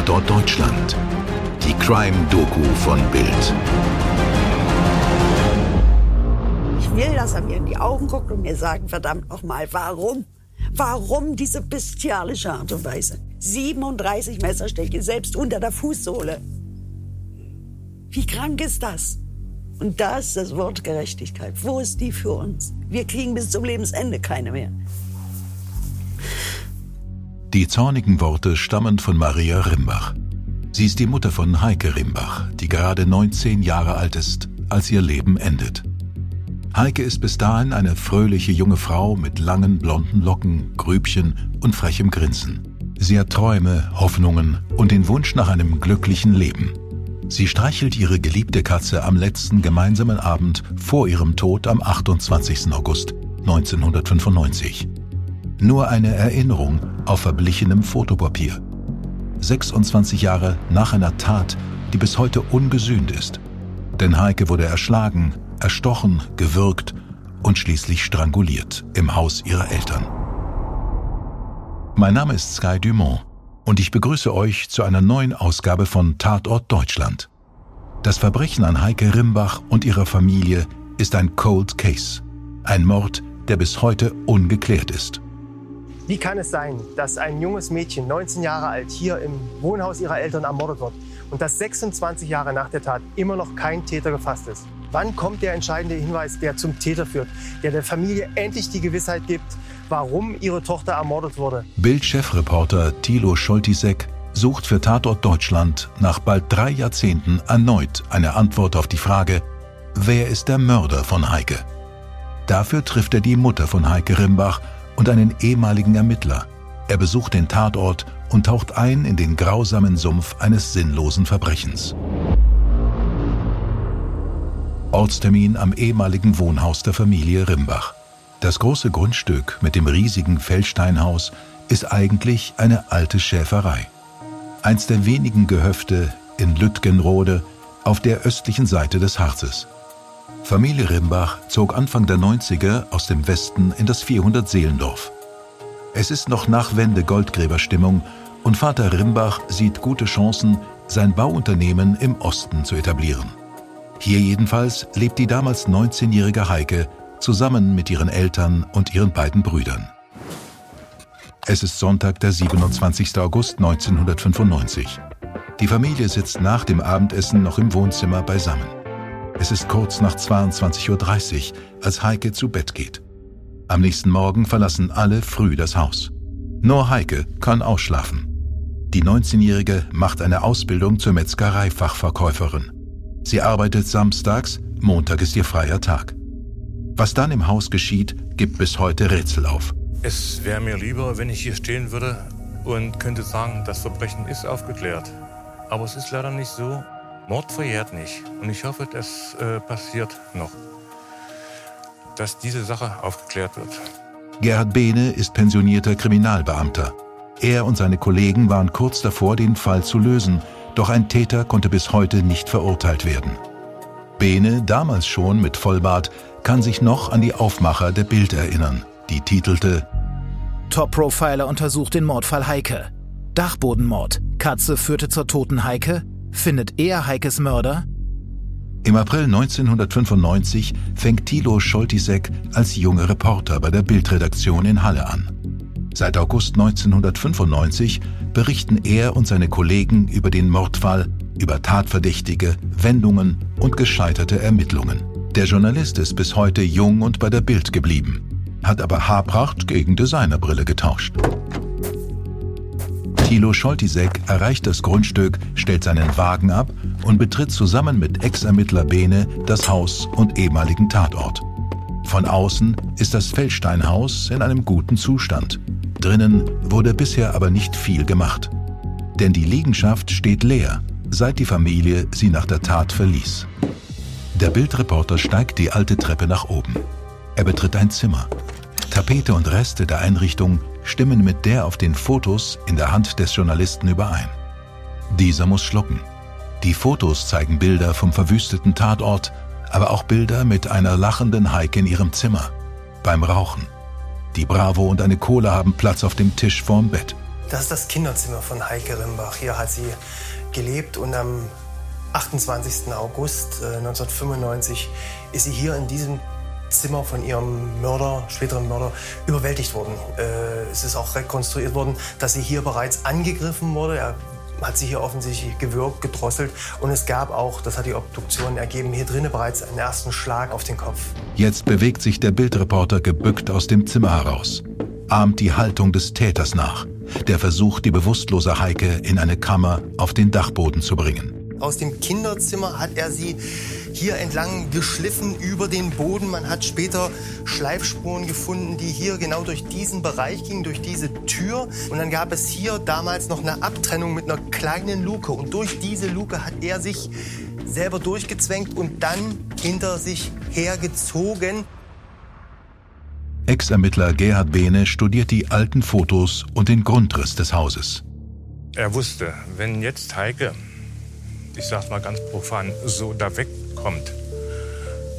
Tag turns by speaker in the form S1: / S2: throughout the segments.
S1: Tatort Deutschland. Die Crime-Doku von Bild.
S2: Ich will, dass er mir in die Augen guckt und mir sagen, verdammt nochmal, warum? Warum diese bestialische Art und Weise? 37 Messerstiche, selbst unter der Fußsohle. Wie krank ist das? Und da ist das Wort Gerechtigkeit. Wo ist die für uns? Wir kriegen bis zum Lebensende keine mehr.
S1: Die zornigen Worte stammen von Maria Rimbach. Sie ist die Mutter von Heike Rimbach, die gerade 19 Jahre alt ist, als ihr Leben endet. Heike ist bis dahin eine fröhliche junge Frau mit langen blonden Locken, Grübchen und frechem Grinsen. Sie hat Träume, Hoffnungen und den Wunsch nach einem glücklichen Leben. Sie streichelt ihre geliebte Katze am letzten gemeinsamen Abend vor ihrem Tod am 28. August 1995. Nur eine Erinnerung auf verblichenem Fotopapier. 26 Jahre nach einer Tat, die bis heute ungesühnt ist. Denn Heike wurde erschlagen, erstochen, gewürgt und schließlich stranguliert im Haus ihrer Eltern. Mein Name ist Sky Dumont und ich begrüße euch zu einer neuen Ausgabe von Tatort Deutschland. Das Verbrechen an Heike Rimbach und ihrer Familie ist ein Cold Case, ein Mord, der bis heute ungeklärt ist.
S3: Wie kann es sein, dass ein junges Mädchen, 19 Jahre alt, hier im Wohnhaus ihrer Eltern ermordet wird und dass 26 Jahre nach der Tat immer noch kein Täter gefasst ist? Wann kommt der entscheidende Hinweis, der zum Täter führt, der der Familie endlich die Gewissheit gibt, warum ihre Tochter ermordet wurde.
S1: Bild-Chefreporter Thilo Scholtisek sucht für Tatort Deutschland nach bald drei Jahrzehnten erneut eine Antwort auf die Frage, wer ist der Mörder von Heike? Dafür trifft er die Mutter von Heike Rimbach und einen ehemaligen Ermittler. Er besucht den Tatort und taucht ein in den grausamen Sumpf eines sinnlosen Verbrechens. Ortstermin am ehemaligen Wohnhaus der Familie Rimbach. Das große Grundstück mit dem riesigen Feldsteinhaus ist eigentlich eine alte Schäferei. Eins der wenigen Gehöfte in Lütgenrode auf der östlichen Seite des Harzes. Familie Rimbach zog Anfang der 90er aus dem Westen in das 400-Seelendorf. Es ist noch nach Wende Goldgräberstimmung und Vater Rimbach sieht gute Chancen, sein Bauunternehmen im Osten zu etablieren. Hier jedenfalls lebt die damals 19-jährige Heike zusammen mit ihren Eltern und ihren beiden Brüdern. Es ist Sonntag, der 27. August 1995. Die Familie sitzt nach dem Abendessen noch im Wohnzimmer beisammen. Es ist kurz nach 22.30 Uhr, als Heike zu Bett geht. Am nächsten Morgen verlassen alle früh das Haus. Nur Heike kann ausschlafen. Die 19-Jährige macht eine Ausbildung zur Metzgereifachverkäuferin. Sie arbeitet samstags, Montag ist ihr freier Tag. Was dann im Haus geschieht, gibt bis heute Rätsel auf.
S4: Es wäre mir lieber, wenn ich hier stehen würde und könnte sagen, das Verbrechen ist aufgeklärt. Aber es ist leider nicht so. Mord verjährt nicht. Und ich hoffe, das äh, passiert noch. Dass diese Sache aufgeklärt wird.
S1: Gerhard Behne ist pensionierter Kriminalbeamter. Er und seine Kollegen waren kurz davor, den Fall zu lösen, doch ein Täter konnte bis heute nicht verurteilt werden. Behne, damals schon mit Vollbart, kann sich noch an die Aufmacher der Bild erinnern, die titelte
S5: Top-Profiler untersucht den Mordfall Heike. Dachbodenmord. Katze führte zur toten Heike. Findet er Heikes Mörder?
S1: Im April 1995 fängt Thilo Scholtisek als junger Reporter bei der Bildredaktion in Halle an. Seit August 1995 berichten er und seine Kollegen über den Mordfall, über Tatverdächtige, Wendungen und gescheiterte Ermittlungen. Der Journalist ist bis heute jung und bei der Bild geblieben, hat aber Haarpracht gegen Designerbrille getauscht. Thilo Scholtisek erreicht das Grundstück, stellt seinen Wagen ab und betritt zusammen mit Ex-Ermittler Bene das Haus und ehemaligen Tatort. Von außen ist das Feldsteinhaus in einem guten Zustand. Drinnen wurde bisher aber nicht viel gemacht. Denn die Liegenschaft steht leer, seit die Familie sie nach der Tat verließ. Der Bildreporter steigt die alte Treppe nach oben. Er betritt ein Zimmer. Tapete und Reste der Einrichtung stimmen mit der auf den Fotos in der Hand des Journalisten überein. Dieser muss schlucken. Die Fotos zeigen Bilder vom verwüsteten Tatort, aber auch Bilder mit einer lachenden Heike in ihrem Zimmer, beim Rauchen. Die Bravo und eine Kohle haben Platz auf dem Tisch vorm Bett.
S3: Das ist das Kinderzimmer von Heike Rimbach. Hier hat sie gelebt und am 28. August 1995 äh, ist sie hier in diesem Zimmer von ihrem Mörder, späteren Mörder, überwältigt worden. Äh, es ist auch rekonstruiert worden, dass sie hier bereits angegriffen wurde. Er hat sie hier offensichtlich gewürgt, gedrosselt. Und es gab auch, das hat die Obduktion ergeben, hier drinnen bereits einen ersten Schlag auf den Kopf.
S1: Jetzt bewegt sich der Bildreporter gebückt aus dem Zimmer heraus, ahmt die Haltung des Täters nach, der versucht, die bewusstlose Heike in eine Kammer auf den Dachboden zu bringen.
S3: Aus dem Kinderzimmer hat er sie hier entlang geschliffen über den Boden. Man hat später Schleifspuren gefunden, die hier genau durch diesen Bereich gingen, durch diese Tür. Und dann gab es hier damals noch eine Abtrennung mit einer kleinen Luke. Und durch diese Luke hat er sich selber durchgezwängt und dann hinter sich hergezogen.
S1: Ex-Ermittler Gerhard Behne studiert die alten Fotos und den Grundriss des Hauses.
S4: Er wusste, wenn jetzt Heike, ich sag's mal ganz profan, so da weg kommt,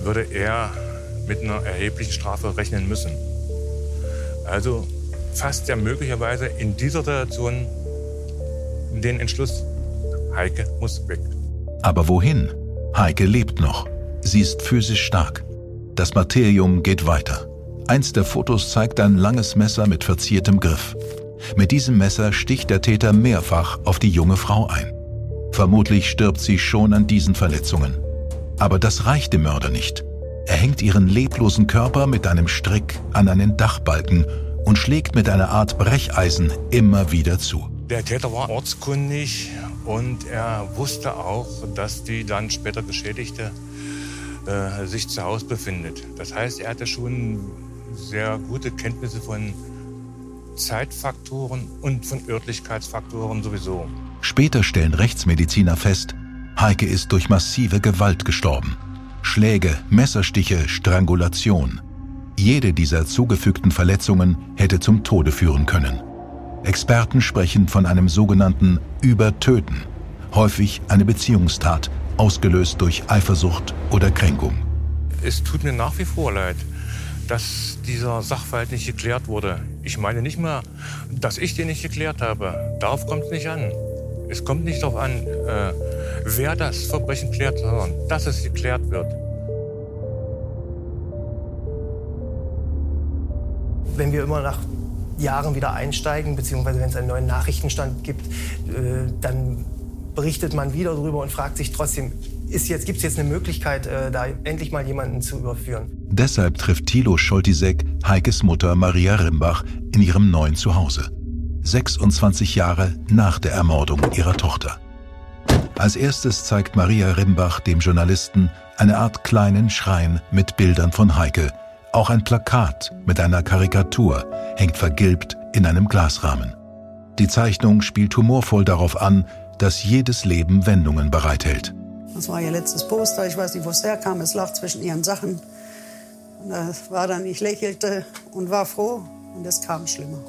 S4: würde er mit einer erheblichen Strafe rechnen müssen. Also fasst er möglicherweise in dieser Situation den Entschluss, Heike muss weg.
S1: Aber wohin? Heike lebt noch. Sie ist physisch stark. Das Materium geht weiter. Eins der Fotos zeigt ein langes Messer mit verziertem Griff. Mit diesem Messer sticht der Täter mehrfach auf die junge Frau ein. Vermutlich stirbt sie schon an diesen Verletzungen. Aber das reicht dem Mörder nicht. Er hängt ihren leblosen Körper mit einem Strick an einen Dachbalken und schlägt mit einer Art Brecheisen immer wieder zu.
S4: Der Täter war ortskundig und er wusste auch, dass die dann später Geschädigte äh, sich zu Hause befindet. Das heißt, er hatte schon sehr gute Kenntnisse von Zeitfaktoren und von Örtlichkeitsfaktoren sowieso.
S1: Später stellen Rechtsmediziner fest, Heike ist durch massive Gewalt gestorben. Schläge, Messerstiche, Strangulation. Jede dieser zugefügten Verletzungen hätte zum Tode führen können. Experten sprechen von einem sogenannten Übertöten, häufig eine Beziehungstat, ausgelöst durch Eifersucht oder Kränkung.
S4: Es tut mir nach wie vor leid, dass dieser Sachverhalt nicht geklärt wurde. Ich meine nicht mal, dass ich den nicht geklärt habe. Darauf kommt es nicht an. Es kommt nicht darauf an, äh, wer das Verbrechen klärt, sondern dass es geklärt wird.
S3: Wenn wir immer nach Jahren wieder einsteigen, beziehungsweise wenn es einen neuen Nachrichtenstand gibt, äh, dann berichtet man wieder darüber und fragt sich trotzdem, gibt es jetzt eine Möglichkeit, äh, da endlich mal jemanden zu überführen?
S1: Deshalb trifft Thilo Scholtisek Heikes Mutter Maria Rimbach in ihrem neuen Zuhause. 26 Jahre nach der Ermordung ihrer Tochter. Als erstes zeigt Maria Rimbach dem Journalisten eine Art kleinen Schrein mit Bildern von Heike. Auch ein Plakat mit einer Karikatur hängt vergilbt in einem Glasrahmen. Die Zeichnung spielt humorvoll darauf an, dass jedes Leben Wendungen bereithält.
S2: Das war ihr letztes Poster. Ich weiß nicht, wo es herkam. Es lag zwischen ihren Sachen. Und das war dann, ich lächelte und war froh. Und es kam schlimmer.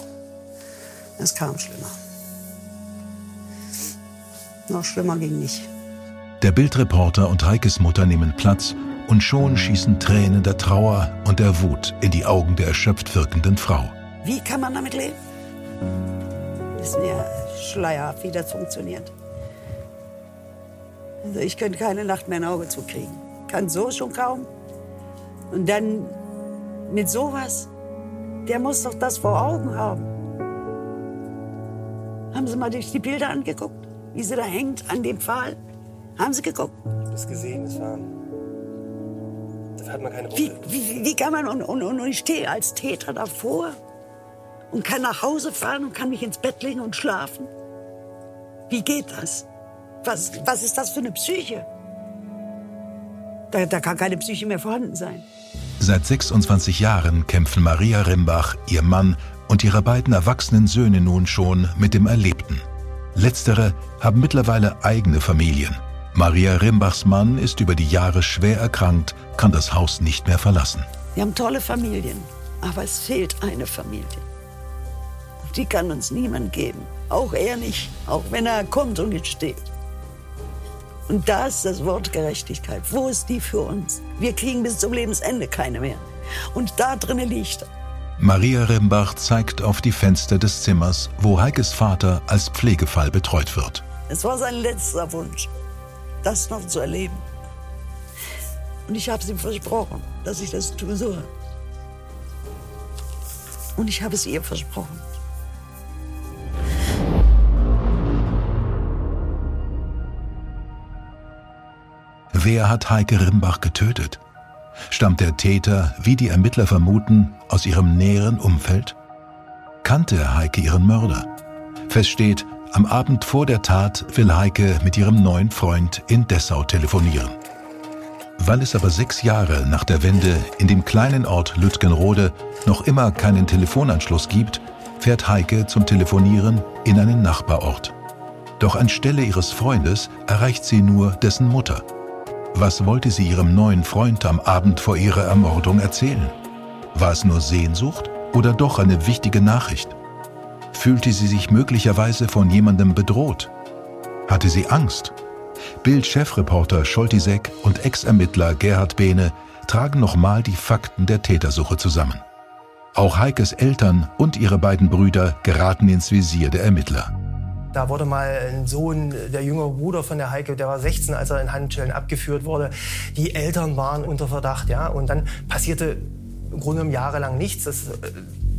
S2: Es kam schlimmer. Noch schlimmer ging nicht.
S1: Der Bildreporter und Heikes Mutter nehmen Platz und schon schießen Tränen der Trauer und der Wut in die Augen der erschöpft wirkenden Frau.
S2: Wie kann man damit leben? Ist mir schleierhaft, wie das funktioniert. Also ich könnte keine Nacht mehr ein Auge zukriegen. Kann so schon kaum. Und dann mit sowas, der muss doch das vor Augen haben. Haben Sie mal durch die Bilder angeguckt? Wie sie da hängt an dem Pfahl. Haben Sie geguckt?
S3: Ich habe das gesehen, das war. Da hat man keine
S2: Wie, wie, wie kann man, und, und, und ich stehe als Täter davor und kann nach Hause fahren und kann mich ins Bett legen und schlafen? Wie geht das? Was, was ist das für eine Psyche? Da, da kann keine Psyche mehr vorhanden sein.
S1: Seit 26 Jahren kämpfen Maria Rimbach, ihr Mann und ihre beiden erwachsenen Söhne nun schon mit dem Erlebten. Letztere haben mittlerweile eigene Familien. Maria Rimbachs Mann ist über die Jahre schwer erkrankt, kann das Haus nicht mehr verlassen.
S2: Wir haben tolle Familien, aber es fehlt eine Familie. Die kann uns niemand geben. Auch er nicht, auch wenn er kommt und jetzt steht. Und da ist das Wort Gerechtigkeit. Wo ist die für uns? Wir kriegen bis zum Lebensende keine mehr. Und da drinnen liegt.
S1: Maria Rimbach zeigt auf die Fenster des Zimmers, wo Heikes Vater als Pflegefall betreut wird.
S2: Es war sein letzter Wunsch, das noch zu erleben. Und ich habe es ihm versprochen, dass ich das tun soll. Und ich habe es ihr versprochen.
S1: Wer hat Heike Rimbach getötet? Stammt der Täter, wie die Ermittler vermuten, aus ihrem näheren Umfeld? Kannte Heike ihren Mörder? Fest steht, am Abend vor der Tat will Heike mit ihrem neuen Freund in Dessau telefonieren. Weil es aber sechs Jahre nach der Wende in dem kleinen Ort Lütgenrode noch immer keinen Telefonanschluss gibt, fährt Heike zum Telefonieren in einen Nachbarort. Doch anstelle ihres Freundes erreicht sie nur dessen Mutter. Was wollte sie ihrem neuen Freund am Abend vor ihrer Ermordung erzählen? War es nur Sehnsucht oder doch eine wichtige Nachricht? Fühlte sie sich möglicherweise von jemandem bedroht? Hatte sie Angst? Bild-Chefreporter Scholtisek und Ex-Ermittler Gerhard Behne tragen nochmal die Fakten der Tätersuche zusammen. Auch Heikes Eltern und ihre beiden Brüder geraten ins Visier der Ermittler.
S3: Da wurde mal ein Sohn, der jüngere Bruder von der Heike, der war 16, als er in Handschellen abgeführt wurde. Die Eltern waren unter Verdacht, ja. Und dann passierte im Grunde genommen jahrelang nichts. Das äh,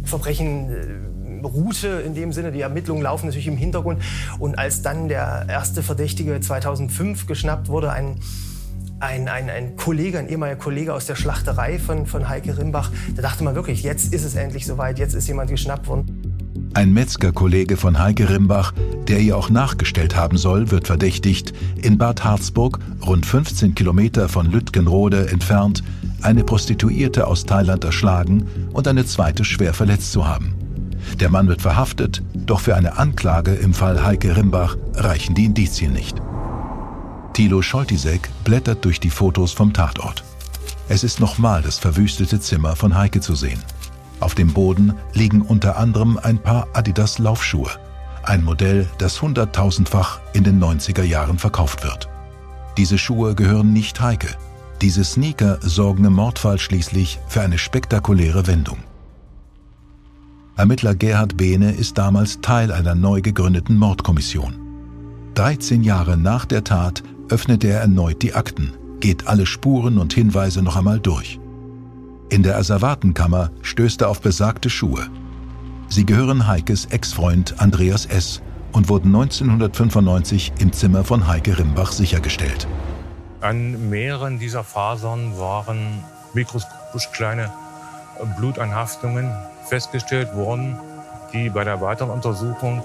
S3: Verbrechen äh, ruhte in dem Sinne, die Ermittlungen laufen natürlich im Hintergrund. Und als dann der erste Verdächtige 2005 geschnappt wurde, ein ein, ein, ein Kollege, ein ehemaliger Kollege aus der Schlachterei von, von Heike Rimbach, da dachte man wirklich, jetzt ist es endlich soweit, jetzt ist jemand geschnappt worden.
S1: Ein Metzgerkollege von Heike Rimbach, der ihr auch nachgestellt haben soll, wird verdächtigt, in Bad Harzburg, rund 15 Kilometer von Lütgenrode entfernt, eine Prostituierte aus Thailand erschlagen und eine zweite schwer verletzt zu haben. Der Mann wird verhaftet, doch für eine Anklage im Fall Heike Rimbach reichen die Indizien nicht. Thilo Scholtisek blättert durch die Fotos vom Tatort. Es ist nochmal das verwüstete Zimmer von Heike zu sehen. Auf dem Boden liegen unter anderem ein paar Adidas Laufschuhe, ein Modell, das hunderttausendfach in den 90er Jahren verkauft wird. Diese Schuhe gehören nicht Heike. Diese Sneaker sorgen im Mordfall schließlich für eine spektakuläre Wendung. Ermittler Gerhard Behne ist damals Teil einer neu gegründeten Mordkommission. 13 Jahre nach der Tat öffnet er erneut die Akten, geht alle Spuren und Hinweise noch einmal durch. In der Asservatenkammer stößt er auf besagte Schuhe. Sie gehören Heikes Ex-Freund Andreas S. und wurden 1995 im Zimmer von Heike Rimbach sichergestellt.
S4: An mehreren dieser Fasern waren mikroskopisch kleine Blutanhaftungen festgestellt worden, die bei der weiteren Untersuchung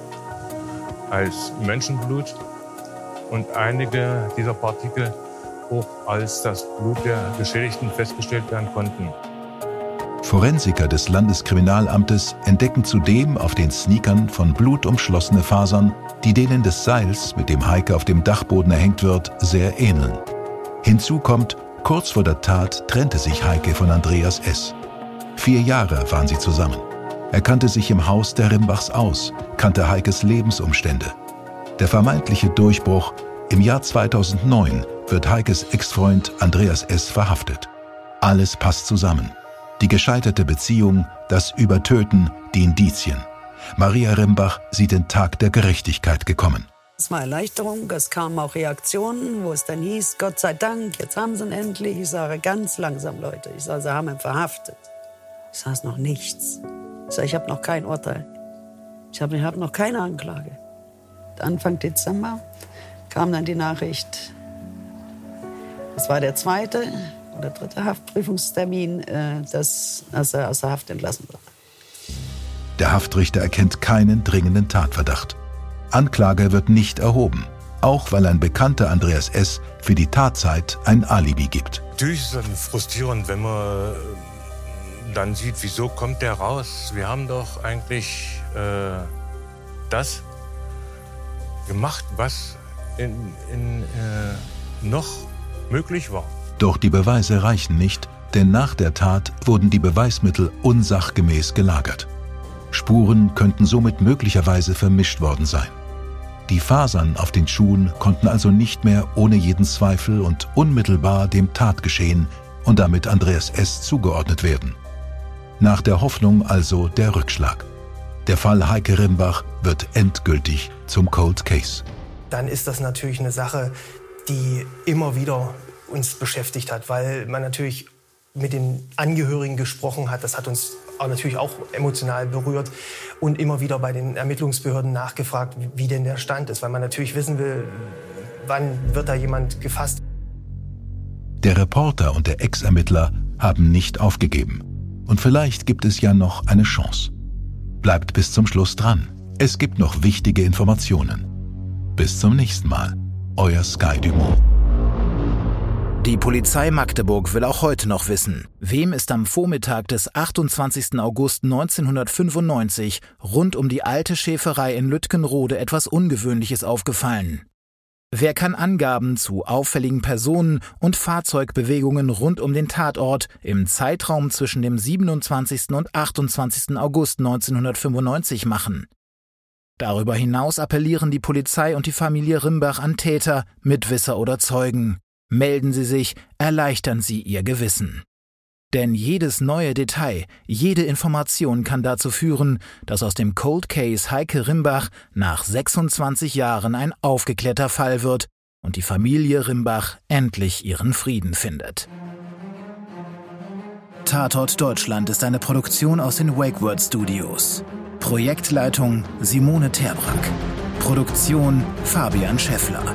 S4: als Menschenblut und einige dieser Partikel auch als das Blut der Geschädigten festgestellt werden konnten.
S1: Forensiker des Landeskriminalamtes entdecken zudem auf den Sneakern von Blut umschlossene Fasern, die denen des Seils, mit dem Heike auf dem Dachboden erhängt wird, sehr ähneln. Hinzu kommt, kurz vor der Tat trennte sich Heike von Andreas S. Vier Jahre waren sie zusammen. Er kannte sich im Haus der Rimbachs aus, kannte Heikes Lebensumstände. Der vermeintliche Durchbruch im Jahr 2009 wird Heikes Ex-Freund Andreas S. verhaftet. Alles passt zusammen. Die gescheiterte Beziehung, das Übertöten, die Indizien. Maria Rimbach sieht den Tag der Gerechtigkeit gekommen.
S2: Es war Erleichterung, es kamen auch Reaktionen, wo es dann hieß, Gott sei Dank, jetzt haben sie ihn endlich. Ich sage ganz langsam, Leute, ich sage, sie haben ihn verhaftet. Ich sage, es noch nichts. Ich sage, ich habe noch kein Urteil. Ich habe hab noch keine Anklage. Anfang Dezember kam dann die Nachricht, das war der zweite, oder dritte Haftprüfungstermin, äh, dass, dass er aus der Haft entlassen wird.
S1: Der Haftrichter erkennt keinen dringenden Tatverdacht. Anklage wird nicht erhoben, auch weil ein bekannter Andreas S. für die Tatzeit ein Alibi gibt.
S4: Natürlich ist es dann frustrierend, wenn man dann sieht, wieso kommt der raus? Wir haben doch eigentlich äh, das gemacht, was in, in, äh, noch möglich war.
S1: Doch die Beweise reichen nicht, denn nach der Tat wurden die Beweismittel unsachgemäß gelagert. Spuren könnten somit möglicherweise vermischt worden sein. Die Fasern auf den Schuhen konnten also nicht mehr ohne jeden Zweifel und unmittelbar dem Tatgeschehen und damit Andreas S. zugeordnet werden. Nach der Hoffnung also der Rückschlag. Der Fall Heike Rimbach wird endgültig zum Cold Case.
S3: Dann ist das natürlich eine Sache, die immer wieder uns beschäftigt hat, weil man natürlich mit den Angehörigen gesprochen hat. Das hat uns auch natürlich auch emotional berührt und immer wieder bei den Ermittlungsbehörden nachgefragt, wie denn der Stand ist, weil man natürlich wissen will, wann wird da jemand gefasst.
S1: Der Reporter und der Ex-Ermittler haben nicht aufgegeben. Und vielleicht gibt es ja noch eine Chance. Bleibt bis zum Schluss dran. Es gibt noch wichtige Informationen. Bis zum nächsten Mal. Euer Sky Dumont.
S5: Die Polizei Magdeburg will auch heute noch wissen, wem ist am Vormittag des 28. August 1995 rund um die alte Schäferei in Lütgenrode etwas Ungewöhnliches aufgefallen. Wer kann Angaben zu auffälligen Personen und Fahrzeugbewegungen rund um den Tatort im Zeitraum zwischen dem 27. und 28. August 1995 machen? Darüber hinaus appellieren die Polizei und die Familie Rimbach an Täter, Mitwisser oder Zeugen. Melden Sie sich, erleichtern Sie Ihr Gewissen. Denn jedes neue Detail, jede Information kann dazu führen, dass aus dem Cold Case Heike Rimbach nach 26 Jahren ein aufgeklärter Fall wird und die Familie Rimbach endlich ihren Frieden findet. Tatort Deutschland ist eine Produktion aus den WakeWord Studios. Projektleitung Simone Terbrack. Produktion Fabian Scheffler.